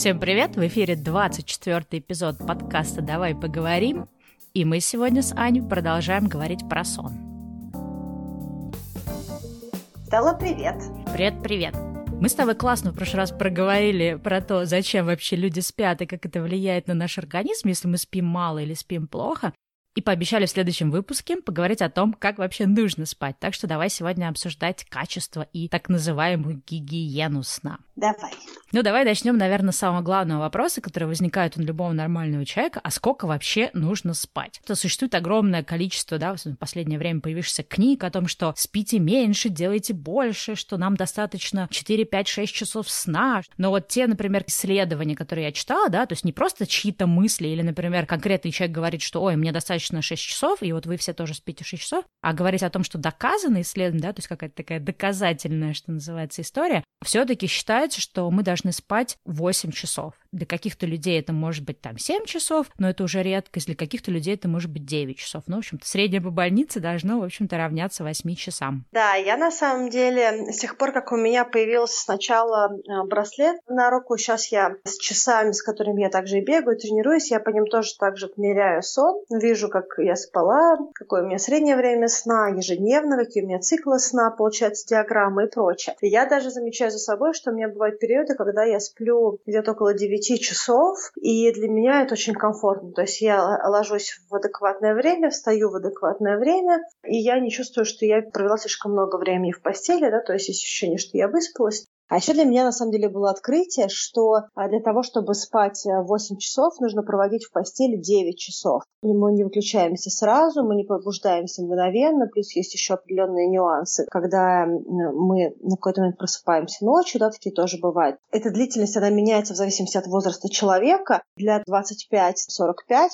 Всем привет! В эфире 24 эпизод подкаста «Давай поговорим». И мы сегодня с Аней продолжаем говорить про сон. Стелла, привет! Привет-привет! Мы с тобой классно в прошлый раз проговорили про то, зачем вообще люди спят и как это влияет на наш организм, если мы спим мало или спим плохо. И пообещали в следующем выпуске поговорить о том, как вообще нужно спать. Так что давай сегодня обсуждать качество и так называемую гигиену сна. Давай. Ну, давай начнем, наверное, с самого главного вопроса, который возникает у любого нормального человека. А сколько вообще нужно спать? То существует огромное количество, да, в последнее время появившихся книг о том, что спите меньше, делайте больше, что нам достаточно 4, 5, 6 часов сна. Но вот те, например, исследования, которые я читала, да, то есть не просто чьи-то мысли или, например, конкретный человек говорит, что, ой, мне достаточно 6 часов, и вот вы все тоже спите 6 часов, а говорить о том, что доказано исследование, да, то есть какая-то такая доказательная, что называется, история, все-таки считается, что мы должны спать 8 часов. Для каких-то людей это может быть там 7 часов, но это уже редкость. Для каких-то людей это может быть 9 часов. Ну, в общем-то, среднее по больнице должно, в общем-то, равняться 8 часам. Да, я на самом деле, с тех пор, как у меня появился сначала э, браслет на руку, сейчас я с часами, с которыми я также и бегаю, тренируюсь, я по ним тоже так же меряю сон, вижу, как я спала, какое у меня среднее время сна, ежедневно, какие у меня циклы сна, получается, диаграммы и прочее. Я даже замечаю за собой, что у меня бывают периоды, когда я сплю где-то около 9 9 часов, и для меня это очень комфортно. То есть я ложусь в адекватное время, встаю в адекватное время, и я не чувствую, что я провела слишком много времени в постели, да, то есть есть ощущение, что я выспалась. А еще для меня на самом деле было открытие, что а, для того, чтобы спать 8 э, часов, нужно проводить в постели 9 часов. И мы не выключаемся сразу, мы не пробуждаемся мгновенно, плюс есть еще определенные нюансы. Когда мы на какой-то момент просыпаемся ночью, да, такие тоже бывают. Эта длительность, она меняется в зависимости от возраста человека. Для 25-45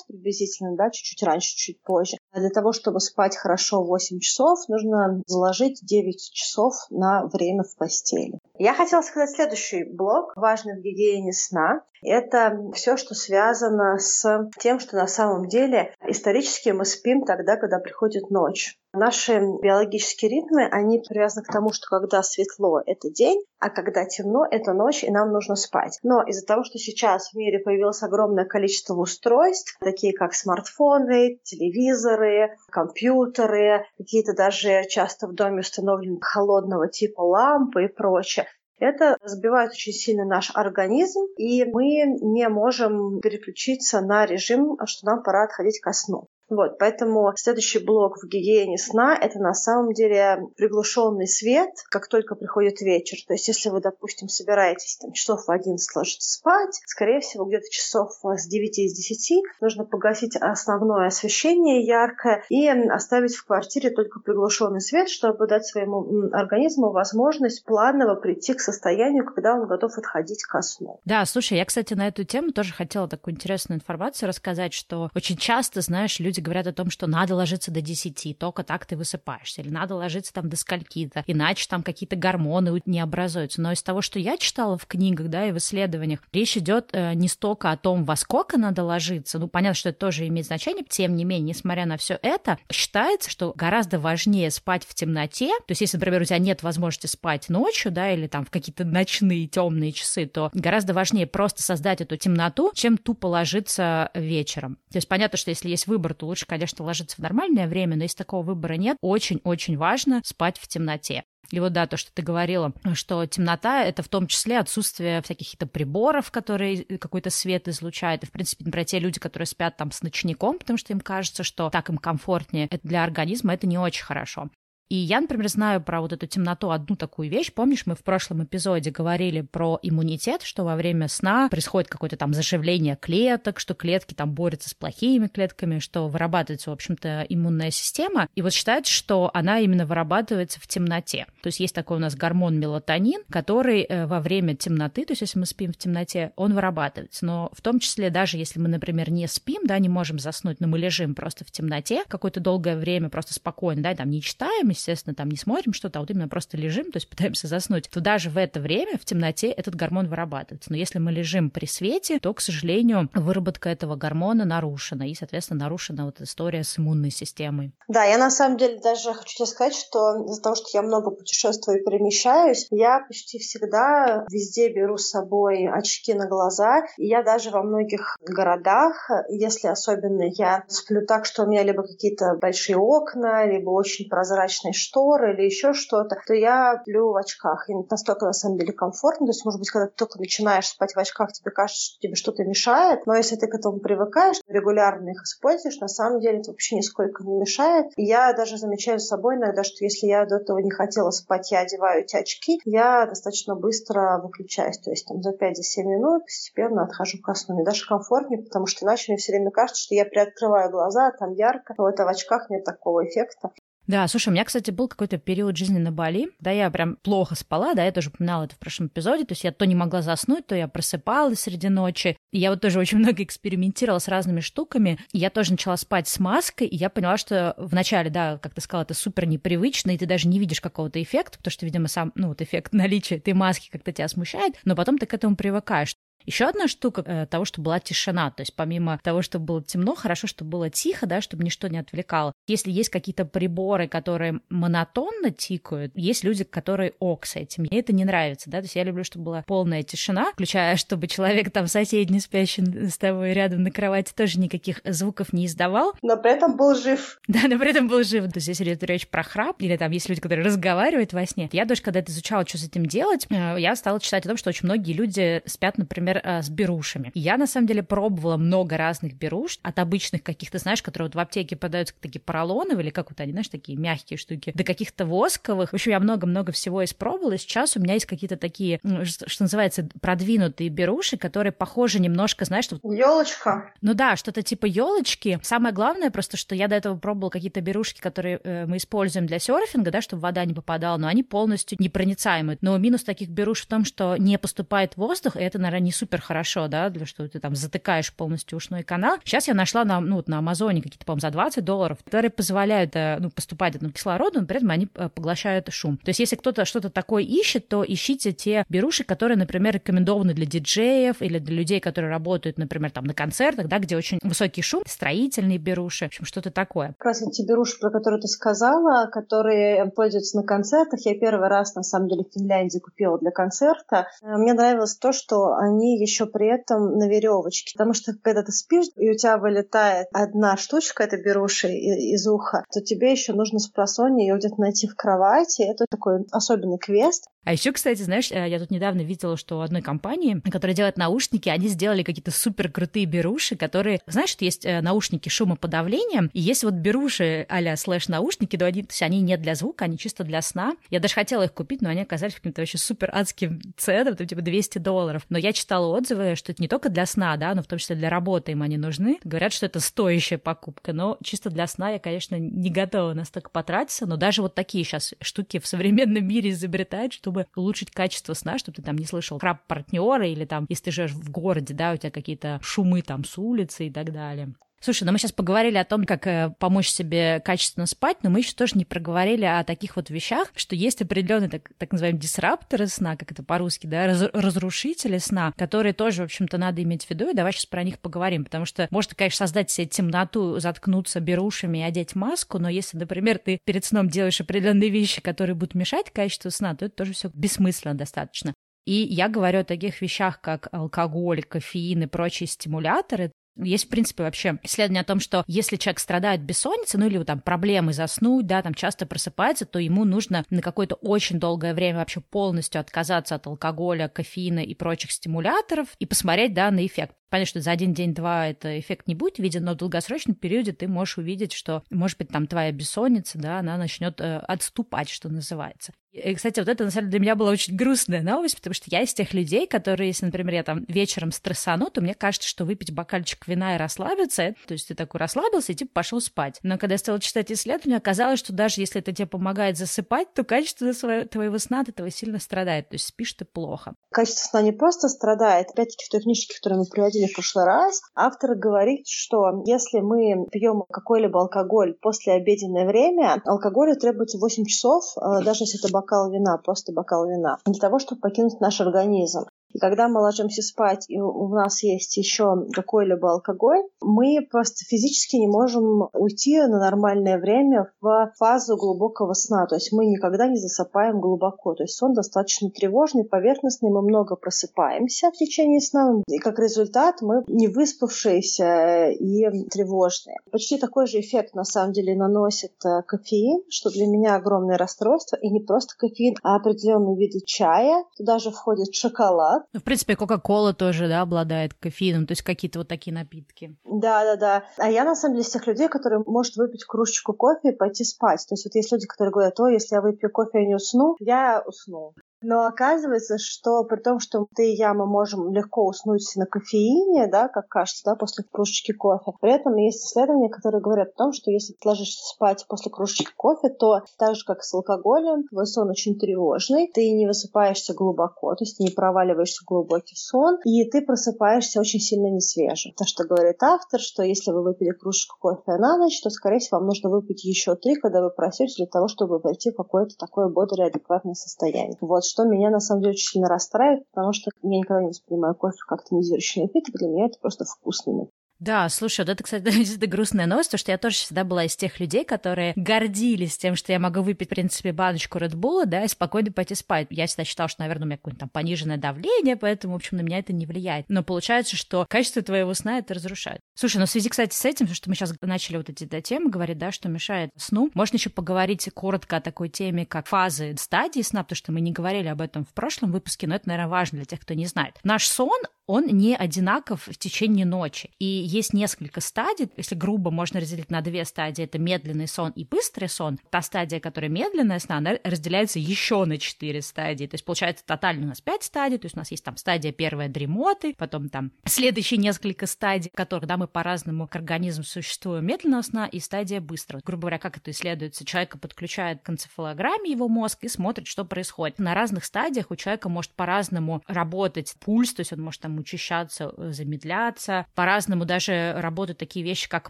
приблизительно, да, чуть-чуть раньше, чуть позже. А для того, чтобы спать хорошо 8 часов, нужно заложить 9 часов на время в постели. Я хотела сказать следующий блок, важный в гигиене сна. Это все, что связано с тем, что на самом деле исторически мы спим тогда, когда приходит ночь. Наши биологические ритмы, они привязаны к тому, что когда светло – это день, а когда темно – это ночь, и нам нужно спать. Но из-за того, что сейчас в мире появилось огромное количество устройств, такие как смартфоны, телевизоры, компьютеры, какие-то даже часто в доме установлены холодного типа лампы и прочее, это сбивает очень сильно наш организм, и мы не можем переключиться на режим, что нам пора отходить ко сну. Вот, поэтому следующий блок в гигиене сна – это на самом деле приглушенный свет, как только приходит вечер. То есть, если вы, допустим, собираетесь там, часов в 11 ложиться спать, скорее всего, где-то часов с 9 из 10 нужно погасить основное освещение яркое и оставить в квартире только приглушенный свет, чтобы дать своему организму возможность планово прийти к состоянию, когда он готов отходить ко сну. Да, слушай, я, кстати, на эту тему тоже хотела такую интересную информацию рассказать, что очень часто, знаешь, люди люди говорят о том, что надо ложиться до 10, только так ты высыпаешься, или надо ложиться там до скольки-то, иначе там какие-то гормоны не образуются. Но из того, что я читала в книгах, да, и в исследованиях, речь идет э, не столько о том, во сколько надо ложиться, ну, понятно, что это тоже имеет значение, тем не менее, несмотря на все это, считается, что гораздо важнее спать в темноте, то есть если, например, у тебя нет возможности спать ночью, да, или там в какие-то ночные темные часы, то гораздо важнее просто создать эту темноту, чем тупо ложиться вечером. То есть понятно, что если есть выбор, то лучше, конечно, ложиться в нормальное время, но если такого выбора нет, очень-очень важно спать в темноте. И вот да, то, что ты говорила, что темнота — это в том числе отсутствие всяких каких-то приборов, которые какой-то свет излучают. И, в принципе, например, те люди, которые спят там с ночником, потому что им кажется, что так им комфортнее, это для организма это не очень хорошо. И я, например, знаю про вот эту темноту одну такую вещь. Помнишь, мы в прошлом эпизоде говорили про иммунитет, что во время сна происходит какое-то там заживление клеток, что клетки там борются с плохими клетками, что вырабатывается, в общем-то, иммунная система. И вот считается, что она именно вырабатывается в темноте. То есть есть такой у нас гормон мелатонин, который э, во время темноты, то есть если мы спим в темноте, он вырабатывается. Но в том числе даже если мы, например, не спим, да, не можем заснуть, но мы лежим просто в темноте какое-то долгое время, просто спокойно, да, там не читаем, естественно, там не смотрим что-то, а вот именно просто лежим, то есть пытаемся заснуть, то даже в это время в темноте этот гормон вырабатывается. Но если мы лежим при свете, то, к сожалению, выработка этого гормона нарушена, и, соответственно, нарушена вот история с иммунной системой. Да, я на самом деле даже хочу тебе сказать, что из-за того, что я много путешествую и перемещаюсь, я почти всегда везде беру с собой очки на глаза. И я даже во многих городах, если особенно я сплю так, что у меня либо какие-то большие окна, либо очень прозрачные шторы или еще что-то, то я сплю в очках. И настолько, на самом деле, комфортно. То есть, может быть, когда ты только начинаешь спать в очках, тебе кажется, что тебе что-то мешает. Но если ты к этому привыкаешь, регулярно их используешь, на самом деле это вообще нисколько не мешает. И я даже замечаю с собой иногда, что если я до этого не хотела спать, я одеваю эти очки, я достаточно быстро выключаюсь. То есть там за 5-7 минут постепенно отхожу ко сну. Мне даже комфортнее, потому что иначе мне все время кажется, что я приоткрываю глаза, а там ярко. Но это в очках нет такого эффекта. Да, слушай, у меня, кстати, был какой-то период жизни на Бали, да, я прям плохо спала, да, я тоже упоминала это в прошлом эпизоде, то есть я то не могла заснуть, то я просыпалась среди ночи, и я вот тоже очень много экспериментировала с разными штуками, и я тоже начала спать с маской, и я поняла, что вначале, да, как ты сказала, это супер непривычно, и ты даже не видишь какого-то эффекта, потому что, видимо, сам, ну, вот эффект наличия этой маски как-то тебя смущает, но потом ты к этому привыкаешь. Еще одна штука э, того, что была тишина, то есть помимо того, что было темно, хорошо, чтобы было тихо, да, чтобы ничто не отвлекало. Если есть какие-то приборы, которые монотонно тикают, есть люди, которые ок с этим. Мне это не нравится, да, то есть я люблю, чтобы была полная тишина, включая, чтобы человек там соседний спящий с тобой рядом на кровати тоже никаких звуков не издавал. Но при этом был жив. Да, но при этом был жив. То есть если идет речь про храп, или там есть люди, которые разговаривают во сне. Я даже, когда это изучала, что с этим делать, э, я стала читать о том, что очень многие люди спят, например, например, э, с берушами. Я, на самом деле, пробовала много разных беруш, от обычных каких-то, знаешь, которые вот в аптеке продаются такие поролоновые, или как вот они, знаешь, такие мягкие штуки, до каких-то восковых. В общем, я много-много всего испробовала. Сейчас у меня есть какие-то такие, что называется, продвинутые беруши, которые похожи немножко, знаешь, что... Елочка. Ну да, что-то типа елочки. Самое главное просто, что я до этого пробовала какие-то берушки, которые э, мы используем для серфинга, да, чтобы вода не попадала, но они полностью непроницаемые. Но минус таких беруш в том, что не поступает воздух, и это, наверное, не супер хорошо, да, для что ты там затыкаешь полностью ушной канал. Сейчас я нашла на, ну, вот на Амазоне какие-то, по-моему, за 20 долларов, которые позволяют, э, ну, поступать этому кислороду, но при этом они э, поглощают шум. То есть, если кто-то что-то такое ищет, то ищите те беруши, которые, например, рекомендованы для диджеев или для людей, которые работают, например, там на концертах, да, где очень высокий шум, строительные беруши, в общем, что-то такое. Как раз эти беруши, про которые ты сказала, которые пользуются на концертах, я первый раз, на самом деле, в Финляндии купила для концерта. Э, мне нравилось то, что они еще при этом на веревочке. Потому что когда ты спишь, и у тебя вылетает одна штучка, это беруши из уха, то тебе еще нужно с просонья ее где-то найти в кровати. Это такой особенный квест. А еще, кстати, знаешь, э, я тут недавно видела, что у одной компании, которая делает наушники, они сделали какие-то супер крутые беруши, которые, знаешь, что есть э, наушники шумоподавления, и есть вот беруши а-ля слэш-наушники, но они, то есть они не для звука, они чисто для сна. Я даже хотела их купить, но они оказались каким-то вообще супер адским ценом, там типа 200 долларов. Но я читала отзывы, что это не только для сна, да, но в том числе для работы им они нужны. Говорят, что это стоящая покупка, но чисто для сна я, конечно, не готова настолько потратиться, но даже вот такие сейчас штуки в современном мире изобретают, чтобы чтобы улучшить качество сна, чтобы ты там не слышал храп партнера или там, если ты живешь в городе, да, у тебя какие-то шумы там с улицы и так далее. Слушай, ну мы сейчас поговорили о том, как э, помочь себе качественно спать, но мы еще тоже не проговорили о таких вот вещах, что есть определенные так, так называемые дисрапторы сна, как это по-русски, да, раз, разрушители сна, которые тоже, в общем-то, надо иметь в виду, и давай сейчас про них поговорим, потому что можно, конечно, создать себе темноту, заткнуться берушами и одеть маску, но если, например, ты перед сном делаешь определенные вещи, которые будут мешать качеству сна, то это тоже все бессмысленно достаточно. И я говорю о таких вещах, как алкоголь, кофеин и прочие стимуляторы, есть, в принципе, вообще исследование о том, что если человек страдает бессонницей, ну или там проблемы заснуть, да, там часто просыпается, то ему нужно на какое-то очень долгое время вообще полностью отказаться от алкоголя, кофеина и прочих стимуляторов и посмотреть, да, на эффект. Понятно, что за один день-два это эффект не будет виден, но в долгосрочном периоде ты можешь увидеть, что, может быть, там твоя бессонница, да, она начнет э, отступать, что называется. И, кстати, вот это, на самом деле, для меня была очень грустная новость, потому что я из тех людей, которые, если, например, я там вечером стрессану, то мне кажется, что выпить бокальчик вина и расслабиться, то есть ты такой расслабился и типа пошел спать. Но когда я стала читать исследования, оказалось, что даже если это тебе помогает засыпать, то качество твоего сна от этого сильно страдает, то есть спишь ты плохо. Качество сна не просто страдает, опять-таки в той книжке, которую мы приводили в прошлый раз, автор говорит, что если мы пьем какой-либо алкоголь после обеденное время, алкоголю требуется 8 часов, э, даже если это бокал вина, просто бокал вина, для того, чтобы покинуть наш организм. И когда мы ложимся спать, и у нас есть еще какой-либо алкоголь, мы просто физически не можем уйти на нормальное время в фазу глубокого сна. То есть мы никогда не засыпаем глубоко. То есть сон достаточно тревожный, поверхностный, мы много просыпаемся в течение сна, и как результат мы не выспавшиеся и тревожные. Почти такой же эффект на самом деле наносит э, кофеин, что для меня огромное расстройство, и не просто кофеин, а определенные виды чая. Туда же входит шоколад, ну, в принципе, Кока-Кола тоже, да, обладает кофеином, то есть какие-то вот такие напитки. Да, да, да. А я, на самом деле, из тех людей, которые может выпить кружечку кофе и пойти спать. То есть вот есть люди, которые говорят, о, если я выпью кофе, я не усну, я усну. Но оказывается, что при том, что ты и я, мы можем легко уснуть на кофеине, да, как кажется, да, после кружечки кофе. При этом есть исследования, которые говорят о том, что если ты ложишься спать после кружечки кофе, то так же, как с алкоголем, твой сон очень тревожный, ты не высыпаешься глубоко, то есть не проваливаешься в глубокий сон, и ты просыпаешься очень сильно несвежим. То, что говорит автор, что если вы выпили кружечку кофе на ночь, то, скорее всего, вам нужно выпить еще три, когда вы просите для того, чтобы войти в какое-то такое бодрое, адекватное состояние. Вот что меня на самом деле очень сильно расстраивает, потому что я никогда не воспринимаю кофе как тонизирующий напиток, для меня это просто вкусный напиток. Да, слушай, вот это, кстати, это грустная новость, потому что я тоже всегда была из тех людей, которые гордились тем, что я могу выпить, в принципе, баночку Bull, да, и спокойно пойти спать. Я всегда считала, что, наверное, у меня какое-то там пониженное давление, поэтому, в общем, на меня это не влияет. Но получается, что качество твоего сна это разрушает. Слушай, ну в связи, кстати, с этим, что мы сейчас начали вот эти да, темы говорить, да, что мешает сну, можно еще поговорить коротко о такой теме, как фазы стадии сна, потому что мы не говорили об этом в прошлом выпуске, но это, наверное, важно для тех, кто не знает. Наш сон, он не одинаков в течение ночи. И есть несколько стадий, если грубо можно разделить на две стадии, это медленный сон и быстрый сон. Та стадия, которая медленная сна, она разделяется еще на четыре стадии. То есть получается тотально у нас пять стадий, то есть у нас есть там стадия первая дремоты, потом там следующие несколько стадий, которых, да, мы по-разному к организму существуем медленного сна и стадия быстрого. Грубо говоря, как это исследуется? Человека подключает к энцефалограмме его мозг и смотрит, что происходит. На разных стадиях у человека может по-разному работать пульс, то есть он может там учащаться, э, замедляться. По-разному даже работают такие вещи, как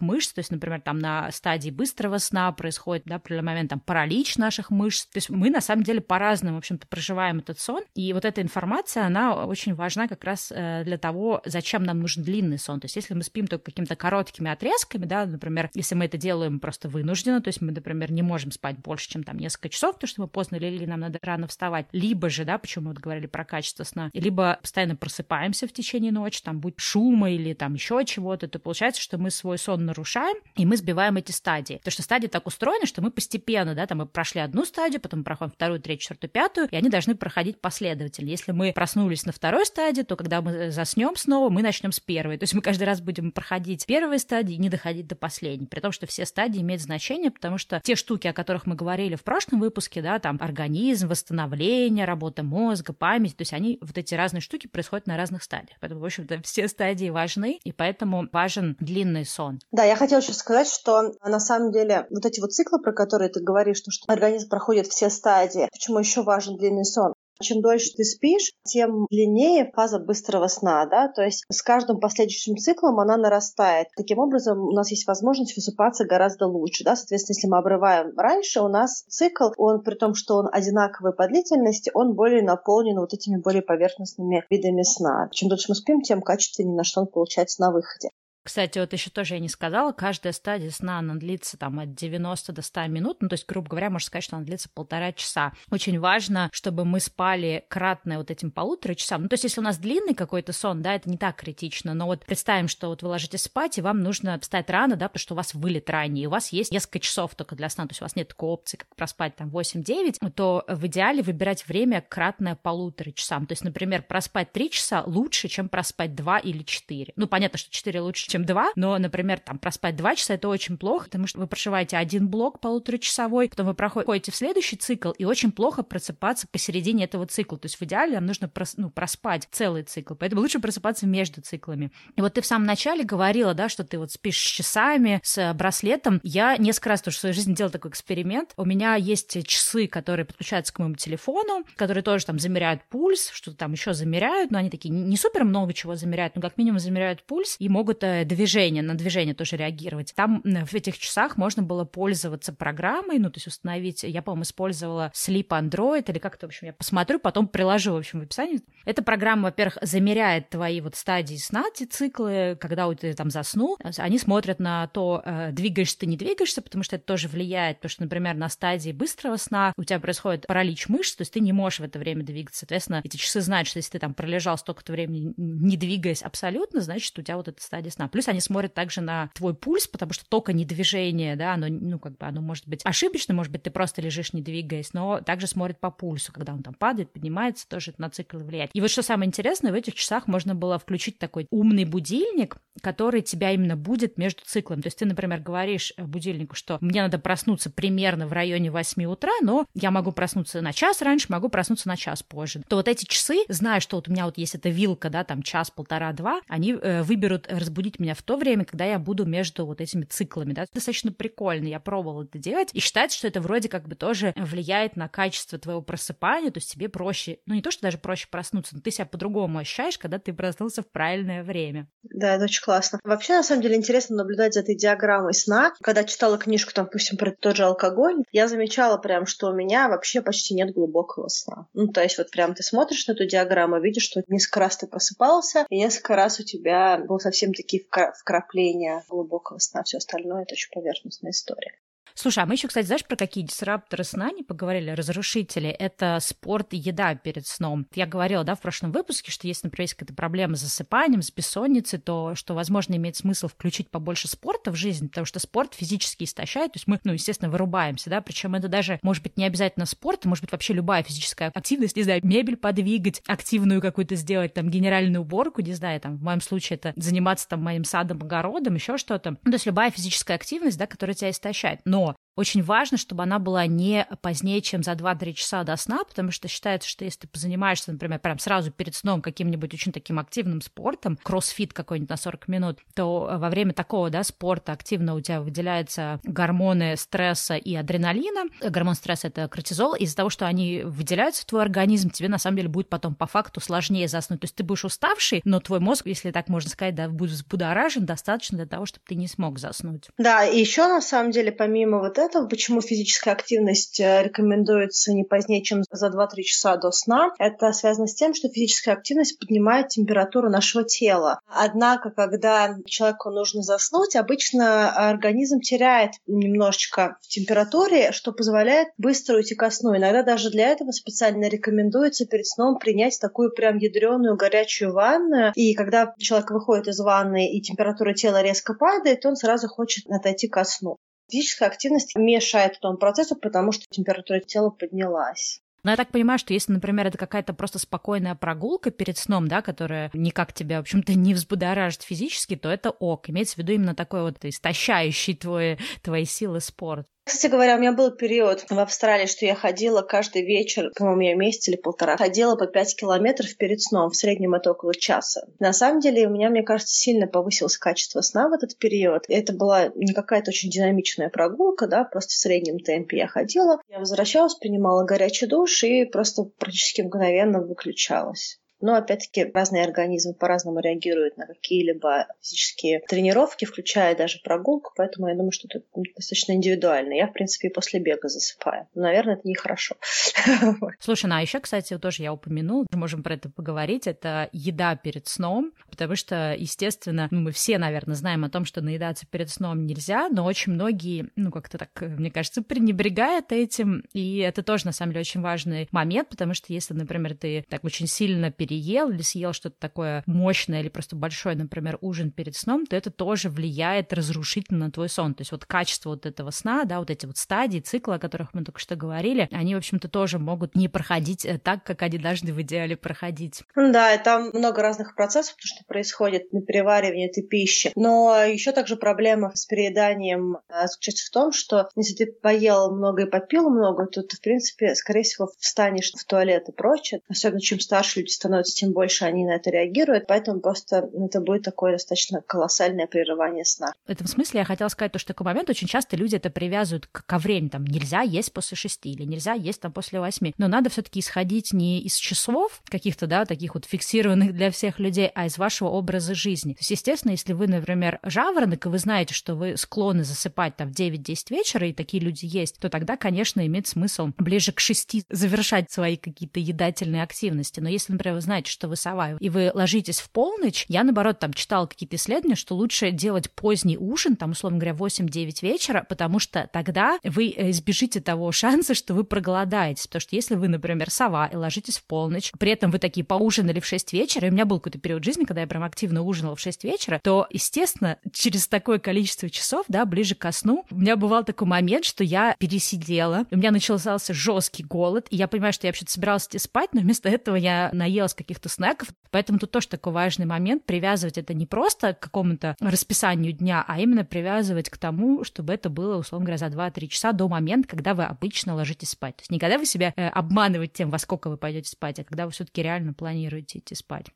мышцы. То есть, например, там на стадии быстрого сна происходит, да, определенный момент там паралич наших мышц. То есть мы на самом деле по-разному, в общем-то, проживаем этот сон. И вот эта информация, она очень важна как раз э, для того, зачем нам нужен длинный сон. То есть если мы спим только какими-то короткими отрезками, да, например, если мы это делаем просто вынужденно, то есть мы, например, не можем спать больше, чем там несколько часов, потому что мы поздно легли, нам надо рано вставать, либо же, да, почему мы вот говорили про качество сна, либо постоянно просыпаемся в течение ночи, там, будь шума или там еще чего-то, то получается, что мы свой сон нарушаем, и мы сбиваем эти стадии. Потому что стадии так устроены, что мы постепенно, да, там мы прошли одну стадию, потом проходим вторую, третью, четвертую, пятую, и они должны проходить последовательно. Если мы проснулись на второй стадии, то когда мы заснем снова, мы начнем с первой. То есть мы каждый раз будем проходить первые стадии и не доходить до последней. При том, что все стадии имеют значение, потому что те штуки, о которых мы говорили в прошлом выпуске, да, там организм, восстановление, работа мозга, память, то есть они, вот эти разные штуки происходят на разных стадиях. Поэтому, в общем-то, все стадии важны, и поэтому важен длинный сон. Да, я хотела еще сказать, что на самом деле вот эти вот циклы, про которые ты говоришь, что, что организм проходит все стадии, почему еще важен длинный сон? Чем дольше ты спишь, тем длиннее фаза быстрого сна, да, то есть с каждым последующим циклом она нарастает. Таким образом, у нас есть возможность высыпаться гораздо лучше, да, соответственно, если мы обрываем раньше, у нас цикл, он при том, что он одинаковый по длительности, он более наполнен вот этими более поверхностными видами сна. Чем дольше мы спим, тем качественнее наш сон получается на выходе. Кстати, вот еще тоже я не сказала, каждая стадия сна, она длится там от 90 до 100 минут, ну, то есть, грубо говоря, можно сказать, что она длится полтора часа. Очень важно, чтобы мы спали кратное вот этим полутора часам. Ну, то есть, если у нас длинный какой-то сон, да, это не так критично, но вот представим, что вот вы ложитесь спать, и вам нужно встать рано, да, потому что у вас вылет ранее, и у вас есть несколько часов только для сна, то есть у вас нет такой опции, как проспать там 8-9, то в идеале выбирать время кратное полутора часам. То есть, например, проспать 3 часа лучше, чем проспать 2 или 4. Ну, понятно, что 4 лучше, чем чем два, но, например, там проспать два часа это очень плохо, потому что вы прошиваете один блок полуторачасовой, потом вы проходите в следующий цикл, и очень плохо просыпаться посередине этого цикла. То есть в идеале нам нужно прос, ну, проспать целый цикл, поэтому лучше просыпаться между циклами. И вот ты в самом начале говорила, да, что ты вот спишь с часами, с браслетом. Я несколько раз тоже в своей жизни делала такой эксперимент. У меня есть часы, которые подключаются к моему телефону, которые тоже там замеряют пульс, что-то там еще замеряют, но они такие не супер много чего замеряют, но как минимум замеряют пульс и могут э, движение, на движение тоже реагировать. Там в этих часах можно было пользоваться программой, ну, то есть установить, я, по-моему, использовала Sleep Android или как-то, в общем, я посмотрю, потом приложу, в общем, в описании. Эта программа, во-первых, замеряет твои вот стадии сна, эти циклы, когда ты там заснул, они смотрят на то, э, двигаешься ты, не двигаешься, потому что это тоже влияет, потому что, например, на стадии быстрого сна у тебя происходит паралич мышц, то есть ты не можешь в это время двигаться. Соответственно, эти часы знают, что если ты там пролежал столько-то времени, не двигаясь абсолютно, значит, у тебя вот эта стадия сна. Плюс они смотрят также на твой пульс, потому что только не движение, да, оно, ну, как бы, оно может быть ошибочно, может быть, ты просто лежишь, не двигаясь, но также смотрят по пульсу, когда он там падает, поднимается, тоже это на цикл влияет. И вот что самое интересное, в этих часах можно было включить такой умный будильник, который тебя именно будет между циклами. То есть ты, например, говоришь будильнику, что мне надо проснуться примерно в районе 8 утра, но я могу проснуться на час раньше, могу проснуться на час позже. То вот эти часы, зная, что вот у меня вот есть эта вилка, да, там час, полтора, два, они э, выберут разбудить меня в то время, когда я буду между вот этими циклами, да. Достаточно прикольно, я пробовала это делать, и считается, что это вроде как бы тоже влияет на качество твоего просыпания, то есть тебе проще, ну не то, что даже проще проснуться, но ты себя по-другому ощущаешь, когда ты проснулся в правильное время. Да, это очень классно. Вообще, на самом деле, интересно наблюдать за этой диаграммой сна. Когда читала книжку, там, допустим, про тот же алкоголь, я замечала прям, что у меня вообще почти нет глубокого сна. Ну, то есть вот прям ты смотришь на эту диаграмму, видишь, что несколько раз ты просыпался, и несколько раз у тебя был совсем такие вкрапления глубокого сна. Все остальное — это очень поверхностная история. Слушай, а мы еще, кстати, знаешь, про какие дисрапторы сна не поговорили? Разрушители. Это спорт и еда перед сном. Я говорила, да, в прошлом выпуске, что если, например, есть какая-то проблема с засыпанием, с бессонницей, то что, возможно, имеет смысл включить побольше спорта в жизнь, потому что спорт физически истощает, то есть мы, ну, естественно, вырубаемся, да, причем это даже, может быть, не обязательно спорт, может быть, вообще любая физическая активность, не знаю, мебель подвигать, активную какую-то сделать, там, генеральную уборку, не знаю, там, в моем случае это заниматься там моим садом, огородом, еще что-то. Ну, то есть любая физическая активность, да, которая тебя истощает. Но more очень важно, чтобы она была не позднее, чем за 2-3 часа до сна, потому что считается, что если ты позанимаешься, например, прям сразу перед сном каким-нибудь очень таким активным спортом, кроссфит какой-нибудь на 40 минут, то во время такого, да, спорта активно у тебя выделяются гормоны стресса и адреналина. Гормон стресса — это кортизол. Из-за того, что они выделяются в твой организм, тебе на самом деле будет потом по факту сложнее заснуть. То есть ты будешь уставший, но твой мозг, если так можно сказать, да, будет взбудоражен достаточно для того, чтобы ты не смог заснуть. Да, и еще на самом деле, помимо вот этого, этого, почему физическая активность э, рекомендуется не позднее, чем за 2-3 часа до сна, это связано с тем, что физическая активность поднимает температуру нашего тела. Однако, когда человеку нужно заснуть, обычно организм теряет немножечко в температуре, что позволяет быстро уйти ко сну. Иногда даже для этого специально рекомендуется перед сном принять такую прям ядреную горячую ванну. И когда человек выходит из ванны и температура тела резко падает, он сразу хочет отойти ко сну. Физическая активность мешает этому процессу, потому что температура тела поднялась. Но я так понимаю, что если, например, это какая-то просто спокойная прогулка перед сном, да, которая никак тебя, в общем-то, не взбудоражит физически, то это ок. Имеется в виду именно такой вот истощающий твой, твои силы спорт. Кстати говоря, у меня был период в Австралии, что я ходила каждый вечер, по-моему, я месяц или полтора, ходила по 5 километров перед сном. В среднем это около часа. На самом деле у меня, мне кажется, сильно повысилось качество сна в этот период. Это была не какая-то очень динамичная прогулка, да, просто в среднем темпе я ходила. Я возвращалась, принимала горячий душ и просто практически мгновенно выключалась. Но, опять-таки, разные организмы по-разному реагируют на какие-либо физические тренировки, включая даже прогулку, поэтому я думаю, что это достаточно индивидуально. Я, в принципе, после бега засыпаю. наверное, это нехорошо. Слушай, ну а еще, кстати, тоже я упомянула, можем про это поговорить, это еда перед сном, потому что, естественно, ну, мы все, наверное, знаем о том, что наедаться перед сном нельзя, но очень многие, ну, как-то так, мне кажется, пренебрегают этим, и это тоже, на самом деле, очень важный момент, потому что если, например, ты так очень сильно перед переел или съел что-то такое мощное или просто большой, например, ужин перед сном, то это тоже влияет разрушительно на твой сон. То есть вот качество вот этого сна, да, вот эти вот стадии, циклы, о которых мы только что говорили, они, в общем-то, тоже могут не проходить э, так, как они должны в идеале проходить. Да, и там много разных процессов, что происходит на переваривании этой пищи. Но еще также проблема с перееданием э, заключается в том, что если ты поел много и попил много, то ты, в принципе, скорее всего, встанешь в туалет и прочее. Особенно чем старше люди становятся, тем больше они на это реагируют. Поэтому просто это будет такое достаточно колоссальное прерывание сна. В этом смысле я хотела сказать то, что такой момент очень часто люди это привязывают к, ко времени. Там нельзя есть после шести или нельзя есть там после восьми. Но надо все-таки исходить не из часов каких-то, да, таких вот фиксированных для всех людей, а из вашего образа жизни. То есть, естественно, если вы, например, жаворонок, и вы знаете, что вы склонны засыпать там в 9-10 вечера, и такие люди есть, то тогда, конечно, имеет смысл ближе к 6 завершать свои какие-то едательные активности. Но если, например, вы знаете, что вы сова, и вы ложитесь в полночь, я, наоборот, там читала какие-то исследования, что лучше делать поздний ужин, там, условно говоря, 8-9 вечера, потому что тогда вы э, избежите того шанса, что вы проголодаетесь. Потому что если вы, например, сова и ложитесь в полночь, при этом вы такие поужинали в 6 вечера, и у меня был какой-то период жизни, когда я прям активно ужинала в 6 вечера, то, естественно, через такое количество часов, да, ближе ко сну, у меня бывал такой момент, что я пересидела, у меня начался жесткий голод, и я понимаю, что я вообще-то собиралась идти спать, но вместо этого я наелась каких-то снеков, поэтому тут тоже такой важный момент, привязывать это не просто к какому-то расписанию дня, а именно привязывать к тому, чтобы это было, условно говоря, за 2-3 часа до момента, когда вы обычно ложитесь спать. То есть не когда вы себя э, обманываете тем, во сколько вы пойдете спать, а когда вы все-таки реально планируете идти спать.